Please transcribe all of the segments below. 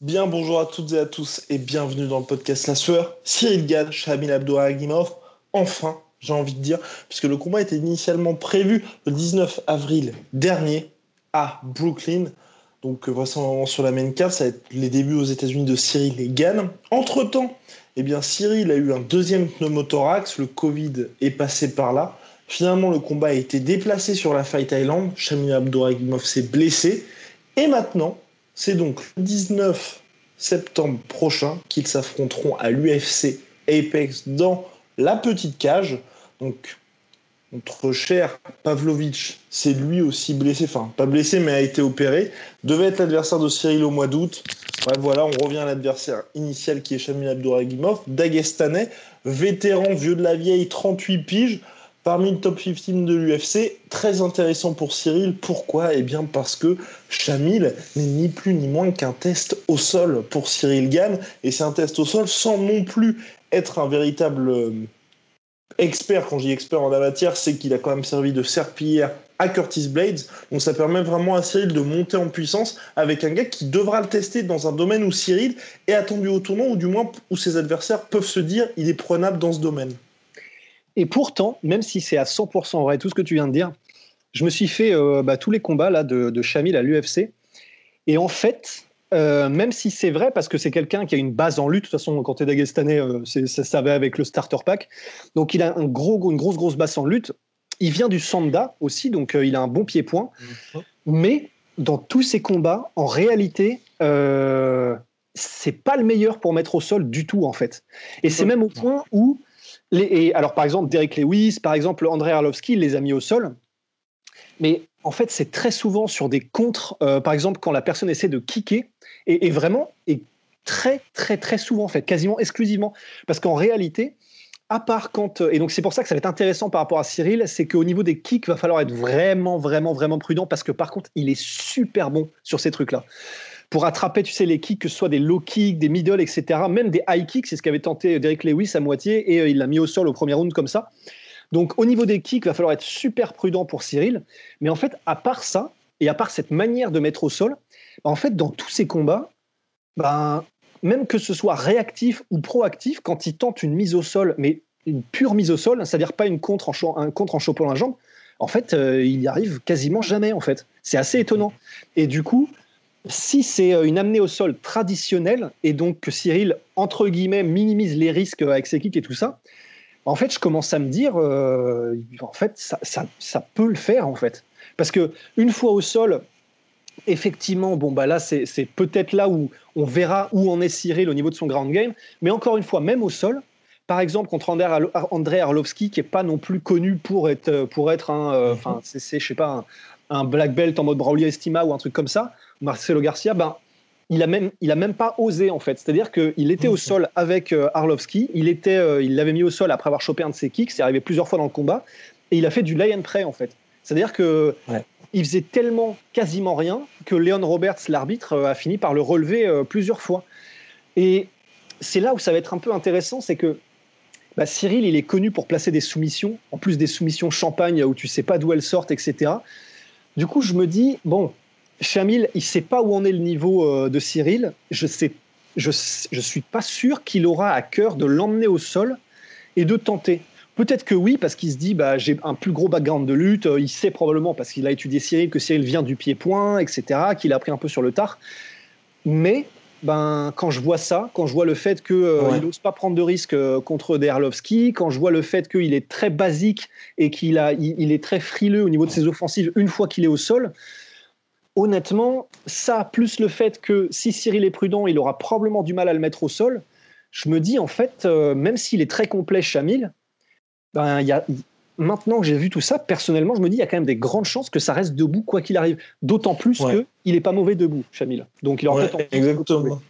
Bien bonjour à toutes et à tous et bienvenue dans le podcast La Sueur. Cyril Gann, Shamil Abdouragimov, enfin, j'ai envie de dire, puisque le combat était initialement prévu le 19 avril dernier à Brooklyn. Donc, euh, vraisemblablement sur la main card, ça va être les débuts aux États-Unis de Cyril Gann. Entre temps, eh bien, Cyril a eu un deuxième pneumothorax, le Covid est passé par là. Finalement, le combat a été déplacé sur la Fight Island. Shamil Abdouragimov s'est blessé. Et maintenant, c'est donc le 19 septembre prochain qu'ils s'affronteront à l'UFC Apex dans la petite cage. Donc, notre cher Pavlovitch s'est lui aussi blessé, enfin pas blessé mais a été opéré, devait être l'adversaire de Cyril au mois d'août. Ouais, voilà, on revient à l'adversaire initial qui est Shamil Abdouragimov, Dagestanais, vétéran, vieux de la vieille, 38 piges, parmi le top 15 de l'UFC. Très intéressant pour Cyril. Pourquoi? Eh bien parce que Shamil n'est ni plus ni moins qu'un test au sol pour Cyril Gann. Et c'est un test au sol sans non plus être un véritable euh, expert. Quand je dis expert en la matière, c'est qu'il a quand même servi de serpillière à Curtis Blades. Donc ça permet vraiment à Cyril de monter en puissance avec un gars qui devra le tester dans un domaine où Cyril est attendu au tournoi, ou du moins où ses adversaires peuvent se dire il est prenable dans ce domaine. Et pourtant, même si c'est à 100% vrai, tout ce que tu viens de dire, je me suis fait euh, bah, tous les combats là, de, de Shamil à l'UFC. Et en fait, euh, même si c'est vrai, parce que c'est quelqu'un qui a une base en lutte, de toute façon, quand tu es Dagestanais, euh, ça, va avec le starter pack. Donc il a une grosse, grosse base en lutte. Il vient du Sanda aussi, donc euh, il a un bon pied-point. Mais dans tous ses combats, en réalité, c'est pas le meilleur pour mettre au sol du tout, en fait. Et c'est même au point où. Les, alors, par exemple, Derek Lewis, par exemple, André Arlovski, il les a mis au sol. Mais en fait, c'est très souvent sur des contres, par exemple, quand la personne essaie de kicker, et, vraiment, et très, très, très souvent, en fait, quasiment exclusivement. Parce qu'en réalité, à part quand. Et donc, c'est pour ça que ça va être intéressant par rapport à Cyril, c'est qu'au niveau des kicks, il va falloir être vraiment, vraiment, vraiment prudent, parce que par contre, il est super bon sur ces trucs-là. Pour attraper, tu sais, les kicks, que ce soit des low kicks, des middle, etc., même des high kicks, c'est ce qu'avait tenté Derek Lewis à moitié, et euh, il l'a mis au sol au premier round comme ça. Donc, au niveau des kicks, il va falloir être super prudent pour Cyril. Mais en fait, à part ça, et à part cette manière de mettre au sol, en fait, dans tous ces combats, ben, même que ce soit réactif ou proactif, quand il tente une mise au sol, mais une pure mise au sol, c'est-à-dire pas une contre en, un contre en chopant la jambe, en fait, euh, il y arrive quasiment jamais, en fait. C'est assez étonnant. Et du coup, si c'est euh, une amenée au sol traditionnelle, et donc que Cyril, entre guillemets, minimise les risques avec ses kicks et tout ça, en fait, je commence à me dire, euh, en fait, ça, ça, ça peut le faire, en fait. Parce que une fois au sol, effectivement, bon, bah là, c'est peut-être là où on verra où en est Cyril au niveau de son ground game. Mais encore une fois, même au sol, par exemple, contre André, Arlo- André Arlovski, qui est pas non plus connu pour être, pour être un, euh, enfin, c'est, c'est, je sais pas, un, un black belt en mode Braulio Estima ou un truc comme ça, Marcelo Garcia, ben, il a même, il a même pas osé en fait. C'est-à-dire qu'il était au sol avec euh, Arlovski, il était, euh, il l'avait mis au sol après avoir chopé un de ses kicks, c'est arrivé plusieurs fois dans le combat, et il a fait du lay and pray en fait. C'est-à-dire que Ouais. Il faisait tellement quasiment rien que Leon Roberts, l'arbitre, euh, a fini par le relever euh, plusieurs fois. Et c'est là où ça va être un peu intéressant, c'est que bah, Cyril, il est connu pour placer des soumissions, en plus des soumissions champagne où tu sais pas d'où elles sortent, etc. Du coup, je me dis, bon, Chamil, il sait pas où en est le niveau euh, de Cyril. Je sais, je suis pas sûr qu'il aura à cœur de l'emmener au sol et de tenter. Peut-être que oui, parce qu'il se dit, bah, j'ai un plus gros background de lutte. euh, Il sait probablement, parce qu'il a étudié Cyril, que Cyril vient du pied-point, etc., qu'il a appris un peu sur le tard. Mais ben, quand je vois ça, quand je vois le fait qu'il Ouais. n'ose pas prendre de risques euh, contre Derlovski, quand je vois le fait qu'il est très basique et qu'il a, il, il est très frileux au niveau de ses offensives une fois qu'il est au sol, honnêtement, ça, plus le fait que si Cyril est prudent, il aura probablement du mal à le mettre au sol, je me dis en fait, euh, même s'il est très complet, Chamil, ben, y a, maintenant que j'ai vu tout ça, personnellement, je me dis il y a quand même des grandes chances que ça reste debout quoi qu'il arrive. D'autant plus qu'il n'est pas mauvais debout, Chamil. Donc il aura Exactement.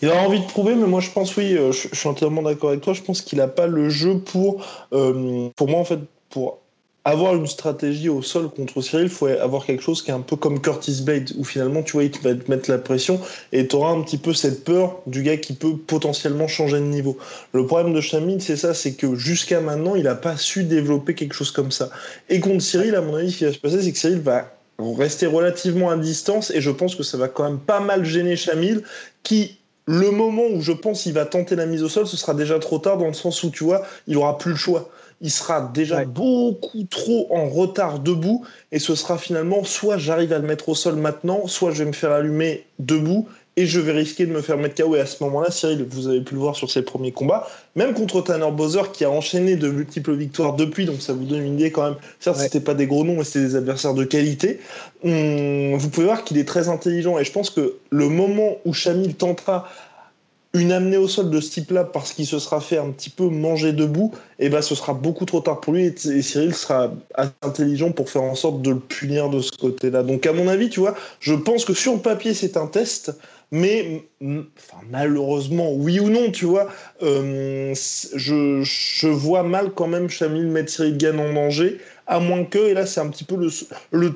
Il a envie de prouver, mais moi je pense, oui, euh, je, suis entièrement d'accord avec toi. Je pense qu'il n'a pas le jeu pour, euh, pour moi en fait, pour avoir une stratégie au sol contre Cyril, il faut avoir quelque chose qui est un peu comme Curtis Blade, où finalement, tu vois, il va te mettre la pression et tu auras un petit peu cette peur du gars qui peut potentiellement changer de niveau. Le problème de Chamil, c'est ça, c'est que jusqu'à maintenant, il n'a pas su développer quelque chose comme ça. Et contre Cyril, à mon avis, ce qui va se passer, c'est que Cyril va rester relativement à distance et je pense que ça va quand même pas mal gêner Chamil qui le moment où je pense qu'il va tenter la mise au sol, ce sera déjà trop tard dans le sens où tu vois, il aura plus le choix il sera déjà beaucoup trop en retard debout et ce sera finalement soit j'arrive à le mettre au sol maintenant, soit je vais me faire allumer debout et je vais risquer de me faire mettre KO. Et à ce moment-là, Cyril, vous avez pu le voir sur ses premiers combats, même contre Tanner Bowser qui a enchaîné de multiples victoires depuis, donc ça vous donne une idée quand même. Certes, ce c'était pas des gros noms, mais c'était des adversaires de qualité. Hum, vous pouvez voir qu'il est très intelligent et je pense que le moment où Chamil tentera une amenée au sol de ce type-là parce qu'il se sera fait un petit peu manger debout, et eh ben ce sera beaucoup trop tard pour lui et, Cyril sera assez intelligent pour faire en sorte de le punir de ce côté-là. Donc à mon avis, tu vois, je pense que sur le papier c'est un test, mais malheureusement, oui ou non, tu vois, euh, je, je, vois mal quand même Chamil mettre Cyril Gann en danger, à moins que, et là c'est un petit peu le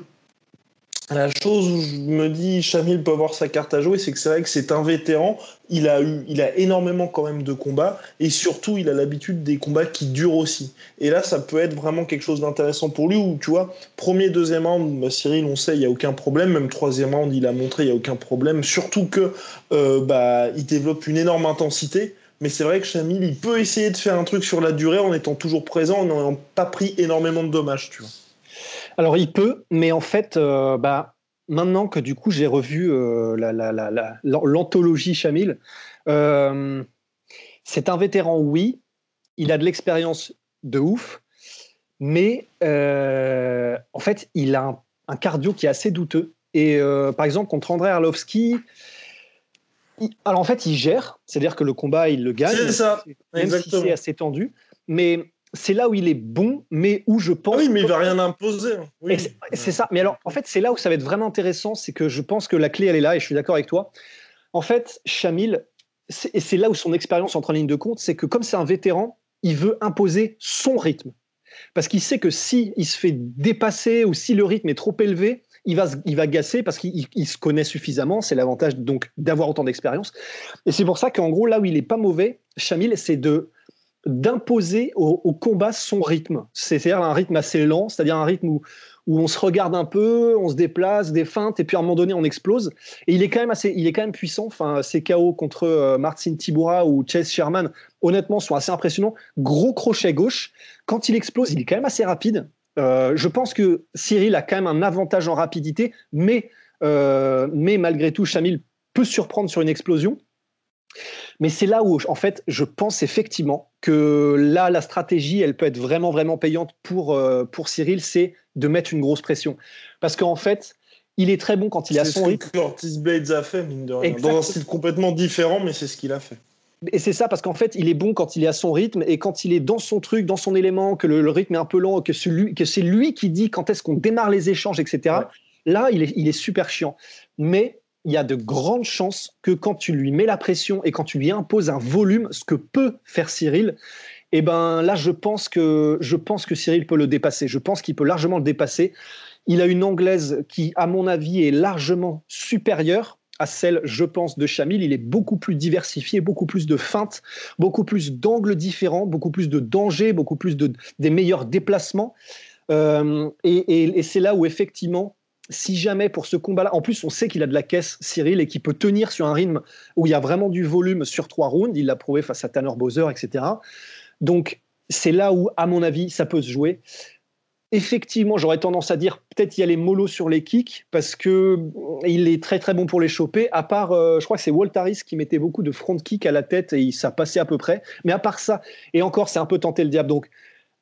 la chose où je me dis, Chamil peut avoir sa carte à jouer, c'est que c'est vrai que c'est un vétéran. Il a eu, il a énormément quand même de combats et surtout, il a l'habitude des combats qui durent aussi. Et là, ça peut être vraiment quelque chose d'intéressant pour lui. Où tu vois, premier, deuxième round, bah, Cyril, on sait, il y a aucun problème. Même troisième round, il a montré, il y a aucun problème. Surtout que, euh, bah, il développe une énorme intensité. Mais c'est vrai que Chamil, il peut essayer de faire un truc sur la durée en étant toujours présent, en n'ayant pas pris énormément de dommages, tu vois. Alors il peut, mais en fait, euh, bah, maintenant que du coup j'ai revu euh, l'anthologie Chamil, euh, c'est un vétéran, oui, il a de l'expérience de ouf, mais en fait il a un, cardio qui est assez douteux. Et par exemple contre André Arlovski, alors en fait il gère, c'est-à-dire que le combat il le gagne, ça, même si c'est assez tendu, mais c'est là où il est bon, mais où je pense. Oui, mais il va rien imposer. Oui. C'est ça. Mais alors, en fait, c'est là où ça va être vraiment intéressant, c'est que je pense que la clé, elle est là, et je suis d'accord avec toi. En fait, Chamil, et c'est là où son expérience entre en ligne de compte, c'est que comme c'est un vétéran, il veut imposer son rythme. Parce qu'il sait que si il se fait dépasser ou si le rythme est trop élevé, il va, il va gasser parce qu'il se connaît suffisamment. C'est l'avantage donc d'avoir autant d'expérience. Et c'est pour ça qu'en gros, là où il est pas mauvais, Chamil, c'est de d'imposer au, combat son rythme. C'est-à-dire un rythme assez lent, c'est-à-dire un rythme où, où, on se regarde un peu, on se déplace, des feintes, et puis à un moment donné, on explose. Et il est quand même assez, il est quand même puissant. Enfin, ses KO contre euh, Martin Tibura ou Chase Sherman, honnêtement, sont assez impressionnants. Gros crochet gauche. Quand il explose, il est quand même assez rapide. Euh, je pense que Cyril a quand même un avantage en rapidité, mais, euh, mais malgré tout, Chamil peut surprendre sur une explosion. Mais c'est là où, en fait, je pense effectivement que là, la stratégie, elle peut être vraiment, vraiment payante pour, euh, pour Cyril, c'est de mettre une grosse pression. Parce qu'en fait, il est très bon quand il a son rythme. C'est ce que Curtis Blades a fait, mine de rien. Dans un style complètement différent, mais c'est ce qu'il a fait. Et c'est ça, parce qu'en fait, il est bon quand il est à son rythme et quand il est dans son truc, dans son élément, que le, rythme est un peu lent, que, que c'est lui qui dit quand est-ce qu'on démarre les échanges, etc. Là, il est, il est super chiant. Mais il y a de grandes chances que quand tu lui mets la pression et quand tu lui imposes un volume, ce que peut faire Cyril, eh ben là, je pense que je pense que Cyril peut le dépasser. Je pense qu'il peut largement le dépasser. Il a une anglaise qui, à mon avis, est largement supérieure à celle, je pense, de Chamil. Il est beaucoup plus diversifié, beaucoup plus de feintes, beaucoup plus d'angles différents, beaucoup plus de dangers, beaucoup plus de des meilleurs déplacements. Euh, et c'est là où effectivement si jamais pour ce combat-là, en plus on sait qu'il a de la caisse Cyril et qu'il peut tenir sur un rythme où il y a vraiment du volume sur trois rounds, il l'a prouvé face à Tanner Bowser, etc. Donc c'est là où, à mon avis, ça peut se jouer. Effectivement, j'aurais tendance à dire peut-être y a les mollos sur les kicks parce que il est très très bon pour les choper. À part, euh, je crois que c'est Waltaris qui mettait beaucoup de front kick à la tête et ça passait à peu près. Mais à part ça, et encore, c'est un peu tenté le diable. Donc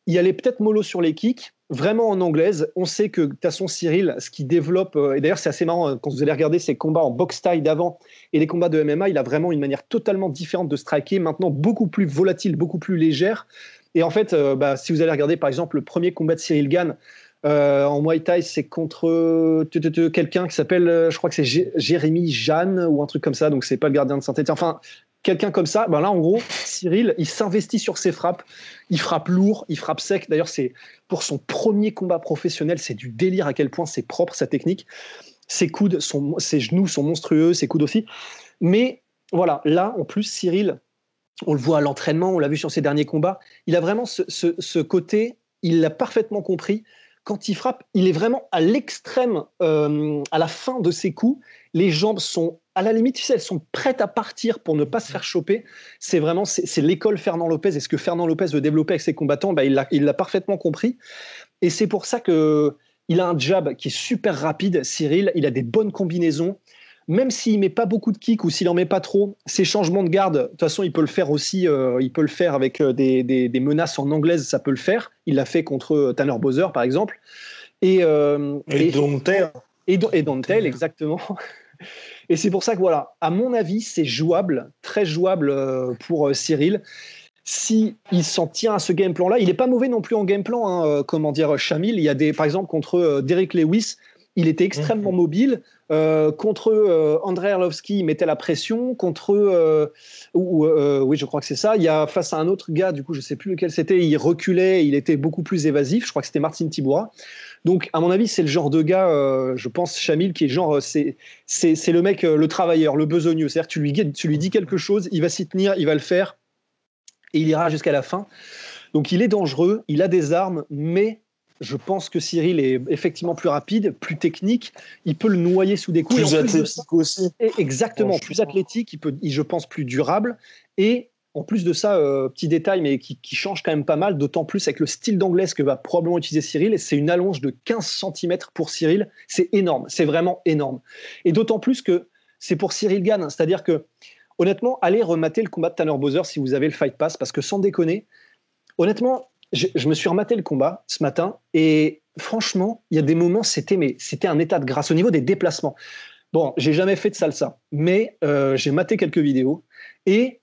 y a les peut-être mollo sur les kicks vraiment en anglaise. On sait que Tasson Cyril, ce qui développe, euh, et d'ailleurs c'est assez marrant hein, quand vous allez regarder ses combats en box style d'avant et les combats de MMA, il a vraiment une manière totalement différente de striker, maintenant beaucoup plus volatile, beaucoup plus légère. Et en fait, euh, bah, si vous allez regarder par exemple le premier combat de Cyril Gann euh, en Muay Thai, c'est contre quelqu'un qui s'appelle, je crois que c'est Jérémy Jeanne ou un truc comme ça, donc c'est pas le gardien de santé. Enfin, quelqu'un comme ça, ben là, en gros, Cyril, il s'investit sur ses frappes. Il frappe lourd, il frappe sec. D'ailleurs, c'est pour son premier combat professionnel, c'est du délire à quel point c'est propre sa technique. Ses coudes, sont, ses genoux sont monstrueux, ses coudes aussi. Mais voilà, là, en plus, Cyril, on le voit à l'entraînement, on l'a vu sur ses derniers combats, il a vraiment ce, côté, il l'a parfaitement compris. Quand il frappe, il est vraiment à l'extrême, euh, à la fin de ses coups. Les jambes sont à la limite, tu sais, elles sont prêtes à partir pour ne pas se faire choper. C'est vraiment, c'est l'école Fernand Lopez. Et ce que Fernand Lopez veut développer avec ses combattants, bah, il l'a parfaitement compris. Et c'est pour ça que il a un jab qui est super rapide, Cyril. Il a des bonnes combinaisons. Même s'il met pas beaucoup de kicks ou s'il en met pas trop, ses changements de garde, de toute façon, il peut le faire aussi. Euh, il peut le faire avec euh, des, des, menaces en anglaise, ça peut le faire. Il l'a fait contre euh, Tanner Bowser, par exemple. Et, euh, et, et Dontel. Et, et Dontel, exactement. Et c'est pour ça que, voilà, à mon avis, c'est jouable, très jouable euh, pour euh, Cyril. Si il s'en tient à ce game plan-là, il n'est pas mauvais non plus en game plan, hein, euh, comment dire, Chamil. Il y a des, par exemple, contre Derek Lewis, il était extrêmement mhm. mobile. contre André Arlovski, il mettait la pression. Contre, ou, oui, je crois que c'est ça. Il y a face à un autre gars, du coup, je ne sais plus lequel c'était, il reculait, il était beaucoup plus évasif. Je crois que c'était Martin Tiboura. Donc, à mon avis, c'est le genre de gars, euh, je pense, Chamil, qui est genre, euh, c'est, c'est, le mec, euh, le travailleur, le besogneux. C'est-à-dire que tu lui, tu lui dis quelque chose, il va s'y tenir, il va le faire, et il ira jusqu'à la fin. Donc, il est dangereux, il a des armes, mais je pense que Cyril est effectivement plus rapide, plus technique. Il peut le noyer sous des coups. Plus athlétique aussi. Exactement, plus athlétique. Il peut, je pense, plus durable. Et en plus de ça, euh, petit détail, mais qui, change quand même pas mal, d'autant plus avec le style d'anglaise que va probablement utiliser Cyril, c'est une allonge de 15 cm pour Cyril. C'est énorme, c'est vraiment énorme. Et d'autant plus que c'est pour Cyril Gann, c'est-à-dire que, honnêtement, allez remater le combat de Tanner Bowser si vous avez le Fight Pass, parce que sans déconner, honnêtement, je, me suis rematé le combat ce matin, et franchement, il y a des moments, c'était mais c'était un état de grâce au niveau des déplacements. Bon, j'ai jamais fait de salsa, mais euh, j'ai maté quelques vidéos, et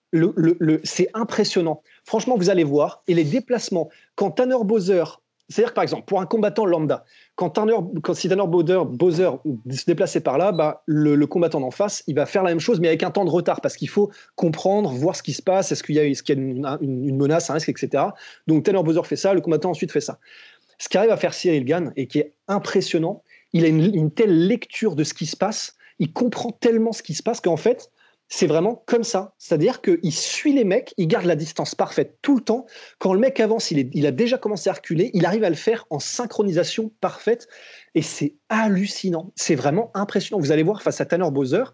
c'est impressionnant. Franchement, vous allez voir. Et les déplacements, quand Tanner Bowser, c'est-à-dire par exemple, pour un combattant lambda, quand, Tanner, quand si Tanner Bowser, Bowser se déplaçait par là, bah, le, combattant en face, il va faire la même chose, mais avec un temps de retard, parce qu'il faut comprendre, voir ce qui se passe, est-ce qu'il y a, une, menace, un risque, etc. Donc Tanner Bowser fait ça, le combattant ensuite fait ça. Ce qui arrive à faire Cyril Gann, et qui est impressionnant, il a une telle lecture de ce qui se passe, il comprend tellement ce qui se passe qu'en fait, c'est vraiment comme ça. C'est-à-dire qu'il suit les mecs, il garde la distance parfaite tout le temps. Quand le mec avance, il, a déjà commencé à reculer, il arrive à le faire en synchronisation parfaite. Et c'est hallucinant. C'est vraiment impressionnant. Vous allez voir face à Tanner Bowser,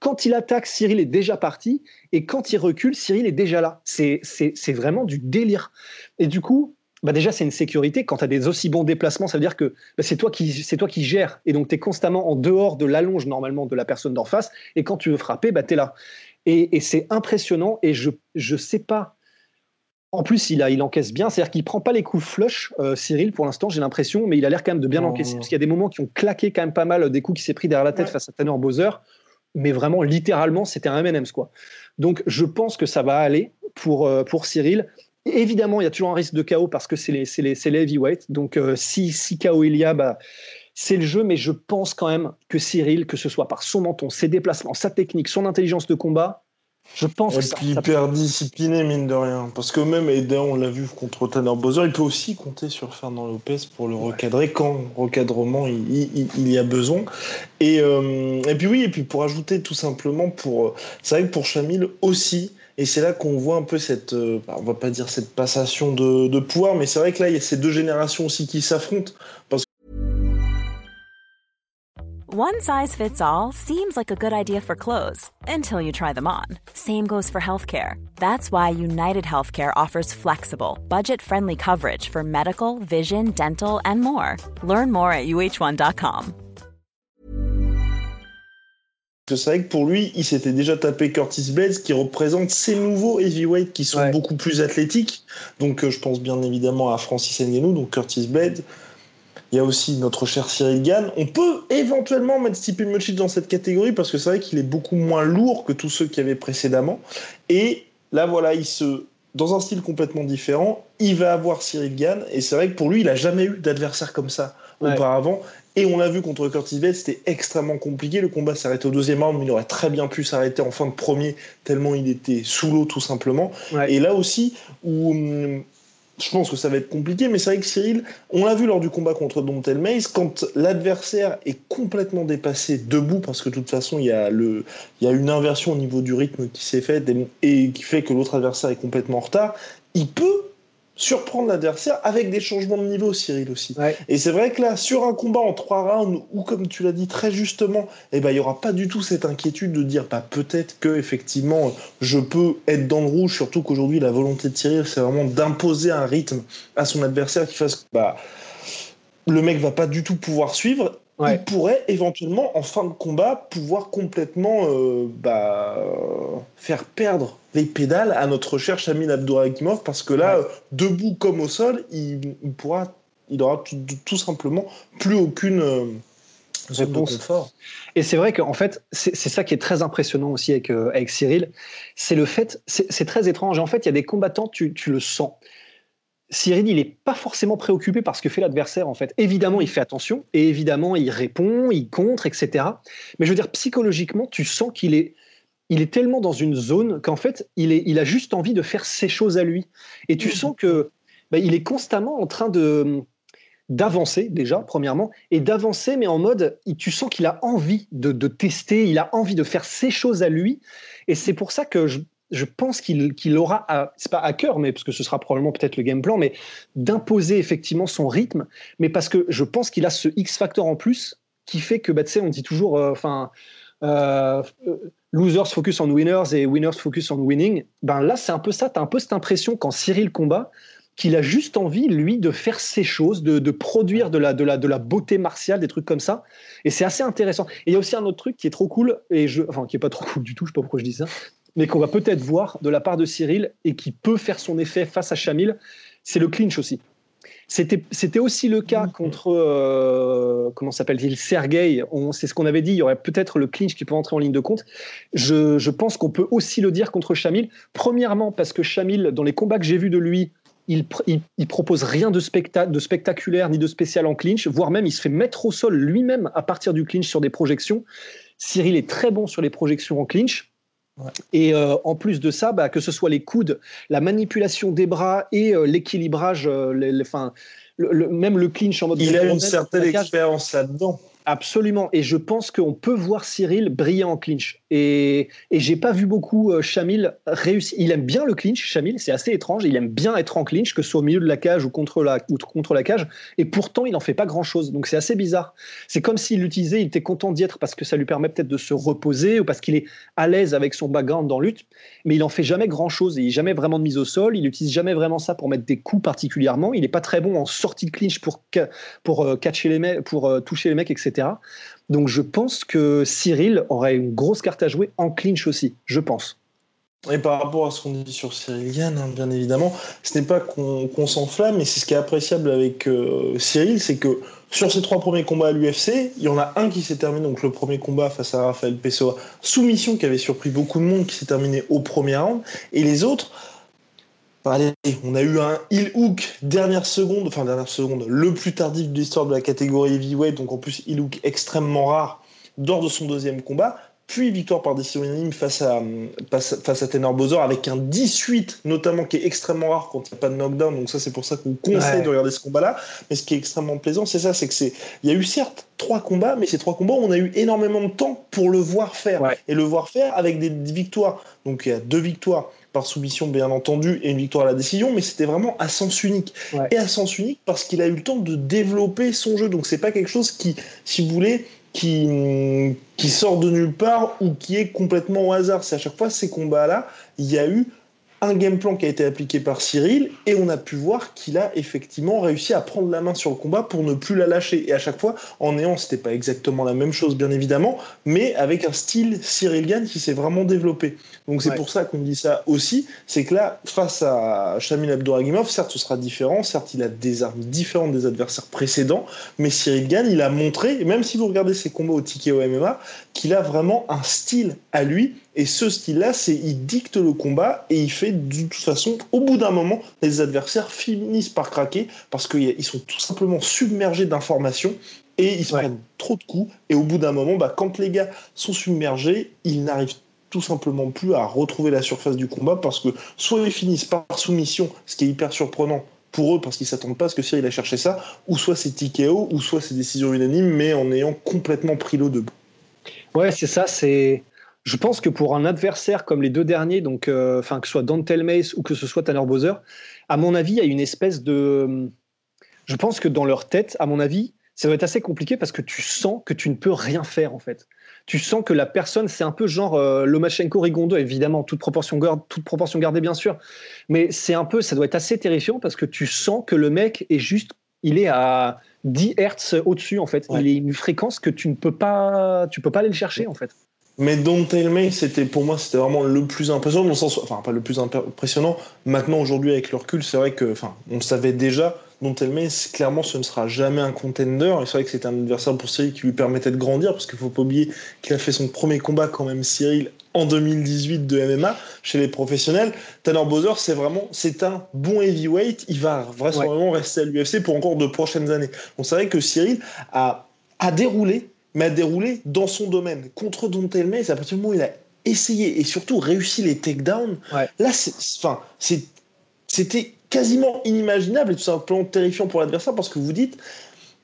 quand il attaque, Cyril est déjà parti. Et quand il recule, Cyril est déjà là. C'est vraiment du délire. Et du coup, bah déjà, c'est une sécurité. Quand tu as des aussi bons déplacements, ça veut dire que bah, c'est toi, qui, toi qui gères. Et donc, tu es constamment en dehors de l'allonge, normalement, de la personne d'en face. Et quand tu veux frapper, bah, tu es là. Et, c'est impressionnant. Et je ne sais pas. En plus, il, a, il encaisse bien. C'est-à-dire qu'il prend pas les coups flush, euh, Cyril, pour l'instant, j'ai l'impression. Mais il a l'air quand même de bien encaisser. Parce qu'il y a des moments qui ont claqué quand même pas mal, des coups qui s'est pris derrière la tête face à Tanner Bowser. Mais vraiment, littéralement, c'était un M&M's, quoi. Donc, je pense que ça va aller pour, euh, pour Cyril. Évidemment, il y a toujours un risque de chaos parce que c'est les, les, les heavyweights. Donc, euh, si, si chaos il y a, bah, c'est le jeu, mais je pense quand même que Cyril, que ce soit par son menton, ses déplacements, sa technique, son intelligence de combat, je pense Et puis hyper discipliné, mine de rien. Parce que même Eden, on l'a vu contre Tanner Bowser, il peut aussi compter sur Fernand Lopez pour le recadrer quand recadrement il, y a besoin. Et, euh, et puis oui, et puis pour ajouter tout simplement, pour, c'est vrai que pour Chamil aussi, et c'est là qu'on voit un peu cette, euh, bah, on va pas dire cette passation de, de pouvoir, mais c'est vrai que là, il y a ces deux générations aussi qui s'affrontent. Parce... One size fits all seems like a good idea for clothes until you try them on. Same goes for healthcare. That's why United Healthcare offers flexible, budget-friendly coverage for medical, vision, dental, and more. Learn more at uh1.com. C'est vrai que pour lui, il s'était déjà tapé Curtis Blades, qui représente ces nouveaux heavyweights qui sont beaucoup plus athlétiques. Donc, euh, je pense bien évidemment à Francis Ngannou, donc Curtis Blades. Il y a aussi notre cher Cyril Gann. On peut éventuellement mettre Stipe Miocic dans cette catégorie parce que c'est vrai qu'il est beaucoup moins lourd que tous ceux qui avaient précédemment. Et là, voilà, il se dans un style complètement différent, il va avoir Cyril Gann. Et c'est vrai que pour lui, il n'a jamais eu d'adversaire comme ça auparavant. Et on l'a vu contre Curtis Bates, c'était extrêmement compliqué. Le combat s'arrêtait au deuxième round, mais il aurait très bien pu s'arrêter en fin de premier, tellement il était sous l'eau tout simplement. Et là aussi, où hum, je pense que ça va être compliqué, mais c'est vrai que Cyril, on l'a vu lors du combat contre Dontel Mays, quand l'adversaire est complètement dépassé debout, parce que de toute façon, il y a, le, il y a une inversion au niveau du rythme qui s'est faite et qui fait que l'autre adversaire est complètement en retard, il peut surprendre l'adversaire avec des changements de niveau, Cyril aussi. Et c'est vrai que là, sur un combat en trois rounds, où comme tu l'as dit très justement, eh ben, il n'y aura pas du tout cette inquiétude de dire bah, peut-être que effectivement je peux être dans le rouge, surtout qu'aujourd'hui la volonté de Cyril, c'est vraiment d'imposer un rythme à son adversaire qui fasse que bah, le mec va pas du tout pouvoir suivre il pourrait éventuellement, en fin de combat, pouvoir complètement euh, bah, faire perdre les pédales à notre cher Shamil Abdouragimov parce que là, debout comme au sol, il, pourra, il aura tout, simplement plus aucune euh, confort. Et c'est vrai qu'en fait, c'est ça qui est très impressionnant aussi avec, euh, avec Cyril, c'est le fait, c'est très étrange. En fait, il y a des combattants, tu, tu le sens. Cyril, il n'est pas forcément préoccupé par ce que fait l'adversaire, en fait. Évidemment, il fait attention, et évidemment, il répond, il contre, etc. Mais je veux dire, psychologiquement, tu sens qu'il est, il est tellement dans une zone qu'en fait, il, est, il a juste envie de faire ses choses à lui. Et tu sens que bah, il est constamment en train de d'avancer déjà, premièrement, et d'avancer, mais en mode, tu sens qu'il a envie de, de, tester, il a envie de faire ses choses à lui. Et c'est pour ça que je, je pense qu'il aura, c'est pas à cœur, mais parce que ce sera probablement peut-être le game plan, mais d'imposer effectivement son rythme, mais parce que je pense qu'il a ce X factor en plus qui fait que, bah, tu sais, on dit toujours, euh, enfin, euh, losers focus on winners et winners focus on winning. Ben là, c'est un peu ça. Tu as un peu cette impression quand Cyril combat qu'il a juste envie, lui, de faire ses choses, de, de produire de la, de, la, de la beauté martiale, des trucs comme ça. Et c'est assez intéressant. Et il y a aussi un autre truc qui est trop cool, et je, enfin, qui est pas trop cool du tout, je sais pas pourquoi je dis ça, mais qu'on va peut-être voir de la part de Cyril et qui peut faire son effet face à Chamil, c'est le clinch aussi. C'était aussi le cas contre, euh, comment s'appelle-t-il, Sergei. C'est ce qu'on avait dit, il y aurait peut-être le clinch qui peut entrer en ligne de compte. Je, pense qu'on peut aussi le dire contre Chamil. Premièrement, parce que Chamil, dans les combats que j'ai vus de lui, il, il, propose rien de, de spectaculaire ni de spécial en clinch, voire même il se fait mettre au sol lui-même à partir du clinch sur des projections. Cyril est très bon sur les projections en clinch. Et euh, en plus de ça, bah, que ce soit les coudes, la manipulation des bras et euh, l'équilibrage, euh, même le clinch en mode. Il a une certaine expérience là-dedans. Absolument. Et je pense qu'on peut voir Cyril briller en clinch. Et, et j'ai pas vu beaucoup euh, Chamil réussir. Il aime bien le clinch, Chamil, c'est assez étrange. Il aime bien être en clinch, que ce soit au milieu de la cage ou contre la, ou contre la cage. Et pourtant, il n'en fait pas grand-chose. Donc c'est assez bizarre. C'est comme s'il l'utilisait, il était content d'y être parce que ça lui permet peut-être de se reposer ou parce qu'il est à l'aise avec son background dans lutte. Mais il en fait jamais grand-chose. Il n'est jamais vraiment de mise au sol. Il n'utilise jamais vraiment ça pour mettre des coups particulièrement. Il n'est pas très bon en sortie de clinch pour, pour, euh, catcher les pour euh, toucher les mecs, etc. Donc je pense que Cyril aurait une grosse carte à jouer en clinch aussi, je pense. Et par rapport à ce qu'on dit sur Cyril Gann, hein, bien évidemment, ce n'est pas qu'on s'enflamme, mais c'est ce qui est appréciable avec euh, Cyril, c'est que sur ses trois premiers combats à l'UFC, il y en a un qui s'est terminé, donc le premier combat face à Rafael Pessoa, soumission qui avait surpris beaucoup de monde, qui s'est terminé au premier round, et les autres, Allez, on a eu un heel hook dernière seconde, enfin dernière seconde, le plus tardif de l'histoire de la catégorie heavyweight, donc en plus heel hook extrêmement rare lors de son deuxième combat. Puis victoire par décision unanime face à, face, à Tenor Bozor avec un 18 notamment qui est extrêmement rare quand il n'y a pas de knockdown. Donc ça c'est pour ça qu'on conseille de regarder ce combat-là. Mais ce qui est extrêmement plaisant, c'est ça, c'est que c'est, il y a eu certes trois combats, mais ces trois combats, on a eu énormément de temps pour le voir faire et le voir faire avec des victoires. Donc il y a deux victoires par soumission bien entendu et une victoire à la décision, mais c'était vraiment à sens unique. Et à sens unique parce qu'il a eu le temps de développer son jeu. Donc c'est pas quelque chose qui, si vous voulez, qui, qui sort de nulle part ou qui est complètement au hasard. C'est à chaque fois ces combats-là, il y a eu un game plan qui a été appliqué par Cyril et on a pu voir qu'il a effectivement réussi à prendre la main sur le combat pour ne plus la lâcher. Et à chaque fois, en néant, c'était pas exactement la même chose, bien évidemment, mais avec un style Cyril Gann qui s'est vraiment développé. Donc c'est pour ça qu'on dit ça aussi, c'est que là, face à Shamil Abdouragimov, certes ce sera différent, certes il a des armes différentes des adversaires précédents, mais Cyril Gann, il a montré, même si vous regardez ses combats au TKO MMA, qu'il a vraiment un style à lui et ce style-là, c'est il dicte le combat et il fait de toute façon, au bout d'un moment, les adversaires finissent par craquer parce qu'ils sont tout simplement submergés d'informations et ils se prennent trop de coups. Et au bout d'un moment, bah, quand les gars sont submergés, ils n'arrivent tout simplement plus à retrouver la surface du combat parce que soit ils finissent par soumission, ce qui est hyper surprenant pour eux parce qu'ils s'attendent pas à ce que Cyril a cherché ça, ou soit c'est TKO, ou soit c'est décision unanime, mais en ayant complètement pris l'eau debout. Ouais, c'est ça, c'est je pense que pour un adversaire comme les deux derniers, donc, euh, que ce soit Dante Mace ou que ce soit Tanner Bowser, à mon avis, il y a une espèce de. Je pense que dans leur tête, à mon avis, ça doit être assez compliqué parce que tu sens que tu ne peux rien faire, en fait. Tu sens que la personne, c'est un peu genre euh, Lomachenko Rigondo, évidemment, toute proportion, toute proportion gardée, bien sûr. Mais c'est un peu, ça doit être assez terrifiant parce que tu sens que le mec est juste, il est à 10 Hertz au-dessus, en fait. Il est une fréquence que tu ne peux pas, tu peux pas aller le chercher, en fait. Mais Don't Tell Me, c'était pour moi, c'était vraiment le plus impressionnant, dans le sens, enfin pas le plus impressionnant. Maintenant, aujourd'hui, avec le recul, c'est vrai que, enfin, on le savait déjà. Don't Tell Me, clairement, ce ne sera jamais un contender. Et c'est vrai que c'était un adversaire pour Cyril qui lui permettait de grandir, parce qu'il faut pas oublier qu'il a fait son premier combat quand même, Cyril, en 2018 de MMA chez les professionnels. Tanner Bowser, c'est vraiment, c'est un bon heavyweight. Il va vraisemblablement rester à l'UFC pour encore de prochaines années. On savait que Cyril a, a déroulé mais a déroulé dans son domaine. Contre Don c'est à partir du moment où il a essayé et surtout réussi les takedowns, là, enfin, c'était quasiment inimaginable et tout simplement terrifiant pour l'adversaire parce que vous dites,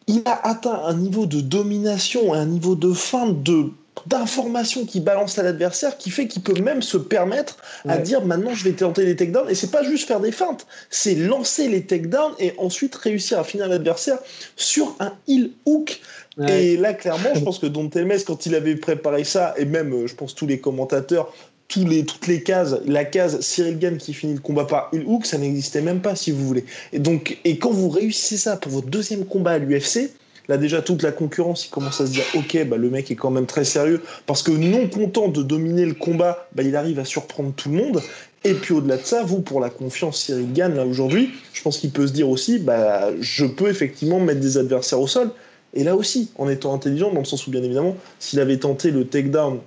il a atteint un niveau de domination et un niveau de fin de d'informations qui balance à l'adversaire qui fait qu'il peut même se permettre à dire maintenant je vais tenter les takedowns. Et c'est pas juste faire des feintes c'est lancer les takedowns et ensuite réussir à finir l'adversaire sur un heel hook. Et là, clairement, je pense que Don Telmes, quand il avait préparé ça, et même, euh, je pense, tous les commentateurs, tous les, toutes les cases, la case Cyril Gann qui finit le combat par une hook, ça n'existait même pas, si vous voulez. Et donc, et quand vous réussissez ça pour votre deuxième combat à l'UFC, là déjà toute la concurrence, il commence à se dire, ok, bah, le mec est quand même très sérieux, parce que non content de dominer le combat, bah, il arrive à surprendre tout le monde. Et puis au-delà de ça, vous, pour la confiance Cyril Gann, là aujourd'hui, je pense qu'il peut se dire aussi, bah, je peux effectivement mettre des adversaires au sol. Et là aussi, en étant intelligent, dans le sens où, bien évidemment, s'il avait tenté le takedown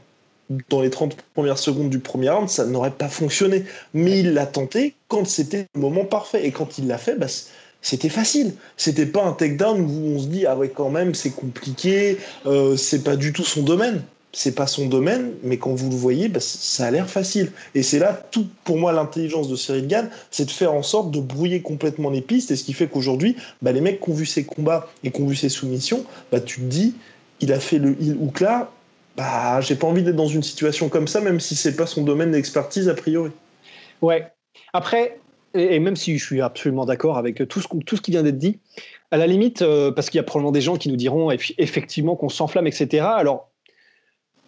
dans les 30 premières secondes du premier round, ça n'aurait pas fonctionné. Mais il l'a tenté quand c'était le moment parfait. Et quand il l'a fait, bah, c'était facile. C'était pas un takedown où on se dit, ah ouais, quand même, c'est compliqué, euh, c'est pas du tout son domaine c'est pas son domaine, mais quand vous le voyez, bah, ça a l'air facile. Et c'est là tout, pour moi, l'intelligence de Cyril Gann, c'est de faire en sorte de brouiller complètement les pistes. Et ce qui fait qu'aujourd'hui, bah, les mecs qui ont vu ses combats et qui ont vu ses soumissions, bah, tu te dis, il a fait le il ou là, bah, j'ai pas envie d'être dans une situation comme ça, même si c'est pas son domaine d'expertise a priori. Ouais. Après, et même si je suis absolument d'accord avec tout ce, tout ce qui vient d'être dit, à la limite, euh, parce qu'il y a probablement des gens qui nous diront effectivement qu'on s'enflamme, etc. Alors,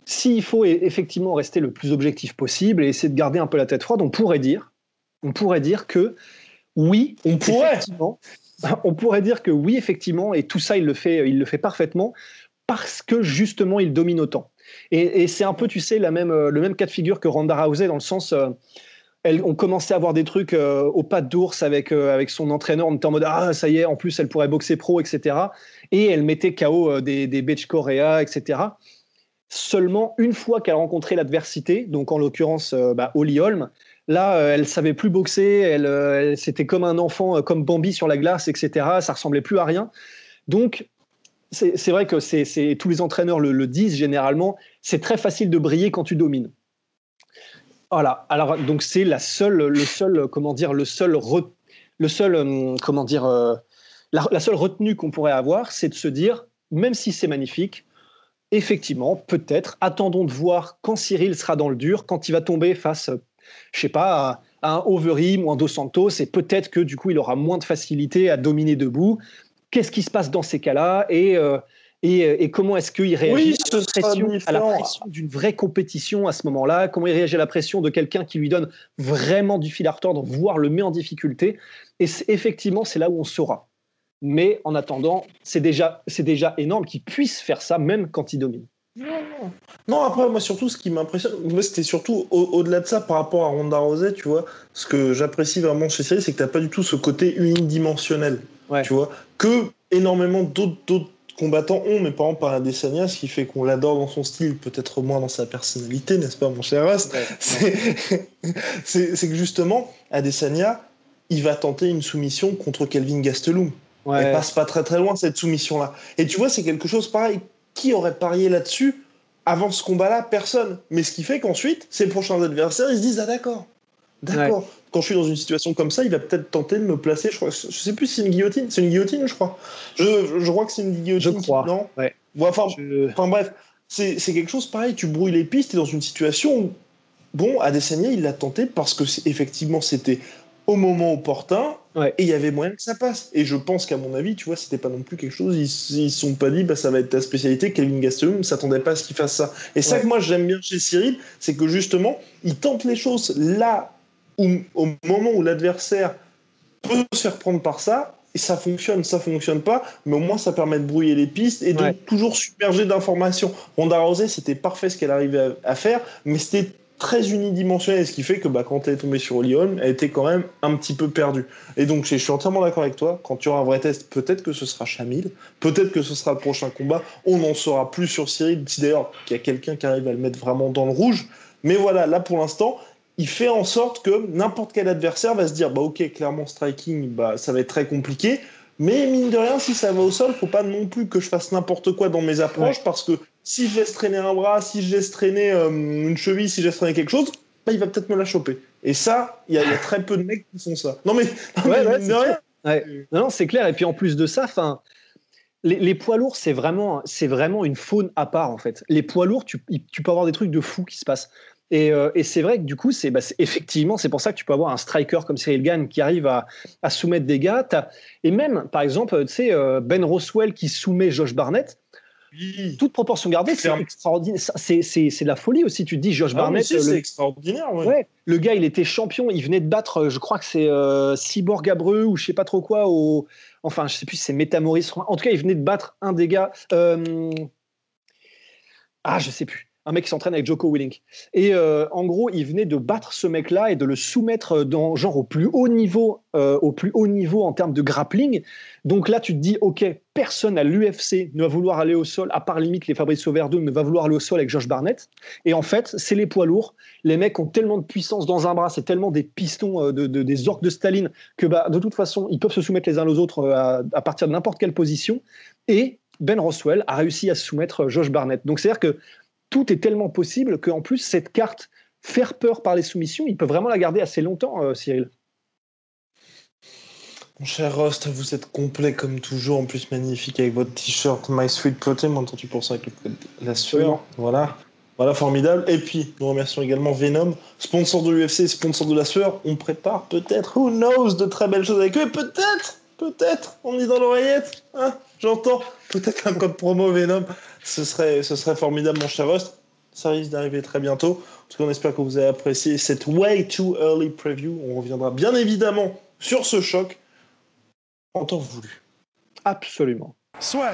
s'il faut e-, effectivement rester le plus objectif possible et essayer de garder un peu la tête froide, on pourrait dire, on pourrait dire que oui, on pourrait. On pourrait dire que oui, effectivement, et tout ça, il le fait, il le fait parfaitement parce que justement, il domine autant. Et, c'est un peu, tu sais, la même, le même cas de figure que Ronda Rousey dans le sens. Euh, elle, on commençait à avoir des trucs euh, au pas d'ours avec, euh, avec son entraîneur. On était en mode Ah, ça y est, en plus, elle pourrait boxer pro, etc. Et elle mettait KO des, des Beach Korea, etc seulement une fois qu'elle a rencontré l'adversité, donc en l'occurrence euh, bah, Holly Holm. Là, euh, elle savait plus boxer, elle, euh, c'était comme un enfant, comme Bambi sur la glace, etc. Ça ressemblait plus à rien. Donc, c'est vrai que c'est tous les entraîneurs le, disent généralement, c'est très facile de briller quand tu domines. Voilà. Alors donc c'est la seule, le seul, comment dire, le seul, le seul, comment dire, la seule retenue qu'on pourrait avoir, c'est de se dire, même si c'est magnifique, effectivement, peut-être, attendons de voir quand Cyril sera dans le dur, quand il va tomber face, je sais pas, à, un Overeem ou un Dos Santos, et peut-être que du coup, il aura moins de facilité à dominer debout. Qu'est-ce qui se passe dans ces cas-là? Et, euh, et, comment est-ce qu'il réagit à, la pression, d'une vraie compétition à ce moment-là? Comment il réagit à la pression de quelqu'un qui lui donne vraiment du fil à retordre, voire le met en difficulté? Et effectivement, c'est là où on saura. Mais en attendant, c'est déjà, déjà énorme qu'il puisse faire ça, même quand il domine. Non, après, moi, surtout, ce qui m'impressionne, c'était surtout au-delà de ça par rapport à Ronda Rousey, tu vois. Ce que j'apprécie vraiment chez Cyril, c'est que tu n'as pas du tout ce côté unidimensionnel, tu vois. Que énormément d'autres combattants ont, mais par exemple par Adesanya, ce qui fait qu'on l'adore dans son style, peut-être moins dans sa personnalité, n'est-ce pas, mon cher Rust C'est que justement, Adesanya, il va tenter une soumission contre Kelvin Gastelum. Ouais. Elle passe pas très très loin cette soumission-là. Et tu vois, c'est quelque chose pareil. Qui aurait parié là-dessus avant ce combat-là? Personne. Mais ce qui fait qu'ensuite, ses prochains adversaires, ils se disent Ah d'accord, d'accord quand je suis dans une situation comme ça, il va peut-être tenter de me placer. Je, crois, je sais plus si c'est une guillotine. C'est une guillotine, je crois. Je, je crois que c'est une guillotine. Je crois. Non. Enfin, enfin, bref, c'est quelque chose pareil. Tu brouilles les pistes. et dans une situation où, bon, Adesanya, il l'a tenté parce que effectivement, c'était au moment opportun et il y avait moyen que ça passe. Et je pense qu'à mon avis, tu vois, c'était pas non plus quelque chose. Ils, ils se sont pas dit, bah, ça va être ta spécialité. Kelvin Gastelum ne s'attendait pas à ce qu'il fasse ça. Et ça que moi j'aime bien chez Cyril, c'est que justement, il tente les choses là au moment où l'adversaire peut se faire prendre par ça, et ça fonctionne, ça fonctionne pas, mais au moins ça permet de brouiller les pistes et de toujours submerger d'informations. Ronda Rousey, c'était parfait ce qu'elle arrivait à, faire, mais c'était très unidimensionnel, ce qui fait que bah, quand elle est tombée sur Lyon, elle était quand même un petit peu perdue. Et donc je suis entièrement d'accord avec toi, quand tu auras un vrai test, peut-être que ce sera Chamil, peut-être que ce sera le prochain combat, on en saura plus sur Cyril, si d'ailleurs qu'il y a quelqu'un qui arrive à le mettre vraiment dans le rouge, mais voilà, là pour l'instant, il fait en sorte que n'importe quel adversaire va se dire bah ok clairement striking bah ça va être très compliqué. Mais mine de rien si ça va au sol faut pas non plus que je fasse n'importe quoi dans mes approches parce que si je laisse traîner un bras si je laisse traîner euh, une cheville si je laisse traîner quelque chose bah, il va peut-être me la choper. Et ça il y, a très peu de mecs qui font ça. Non mais, mine de rien non, c'est clair. Et puis en plus de ça enfin les, poids lourds, c'est vraiment, c'est vraiment une faune à part en fait. Les poids lourds, tu, tu peux avoir des trucs de fou qui se passent. Euh, et, c'est vrai que du coup, c'est bah, effectivement, c'est pour ça que tu peux avoir un striker comme Cyril Gann qui arrive à, soumettre des gars. Et même, par exemple, tu sais, euh, Ben Roswell qui soumet Josh Barnett. Toute proportion gardée, c'est extraordinaire. C'est de la folie aussi. Tu te dis, Josh ah, Barnett. c'est extraordinaire. Ouais. Le gars, il était champion. Il venait de battre, euh, je crois que c'est Cyborg Abreu ou je sais pas trop quoi. Au... Enfin, je sais plus si c'est Métamoris. En tout cas, il venait de battre un des gars. Ah, je sais plus un mec qui s'entraîne avec Joko Willink. Et euh, en gros, il venait de battre ce mec-là et de le soumettre dans genre au plus haut niveau, euh, au plus haut niveau en termes de grappling. Donc là, tu te dis, ok, personne à l'UFC ne va vouloir aller au sol, à part limite les Fabrice Verdun, ne va vouloir aller au sol avec Josh Barnett. Et en fait, c'est les poids lourds. Les mecs ont tellement de puissance dans un bras, c'est tellement des pistons euh, de, des orques de Staline que bah, de toute façon, ils peuvent se soumettre les uns aux autres à, à partir de n'importe quelle position. Et ben Roswell a réussi à soumettre Josh Barnett. Donc c'est-à-dire que tout est tellement possible qu'en plus, cette carte, faire peur par les soumissions, il peut vraiment la garder assez longtemps, euh, Cyril. Mon cher Rost, vous êtes complet comme toujours, en plus magnifique avec votre t-shirt My Sweet Protein, entendu pour ça avec la sueur. Voilà. Voilà, formidable. Et puis, nous remercions également Venom, sponsor de l'UFC, sponsor de la sueur. On prépare peut-être, who knows, de très belles choses avec eux. peut-être, peut-être, on dit dans l'oreillette, hein, j'entends, peut-être un code promo Venom. Ce serait, ce serait formidable, mon cher Rust. Ça risque d'arriver très bientôt. En tout cas, on espère que vous avez apprécié cette way too early preview. On reviendra bien évidemment sur ce choc en temps voulu. Absolument. Soit.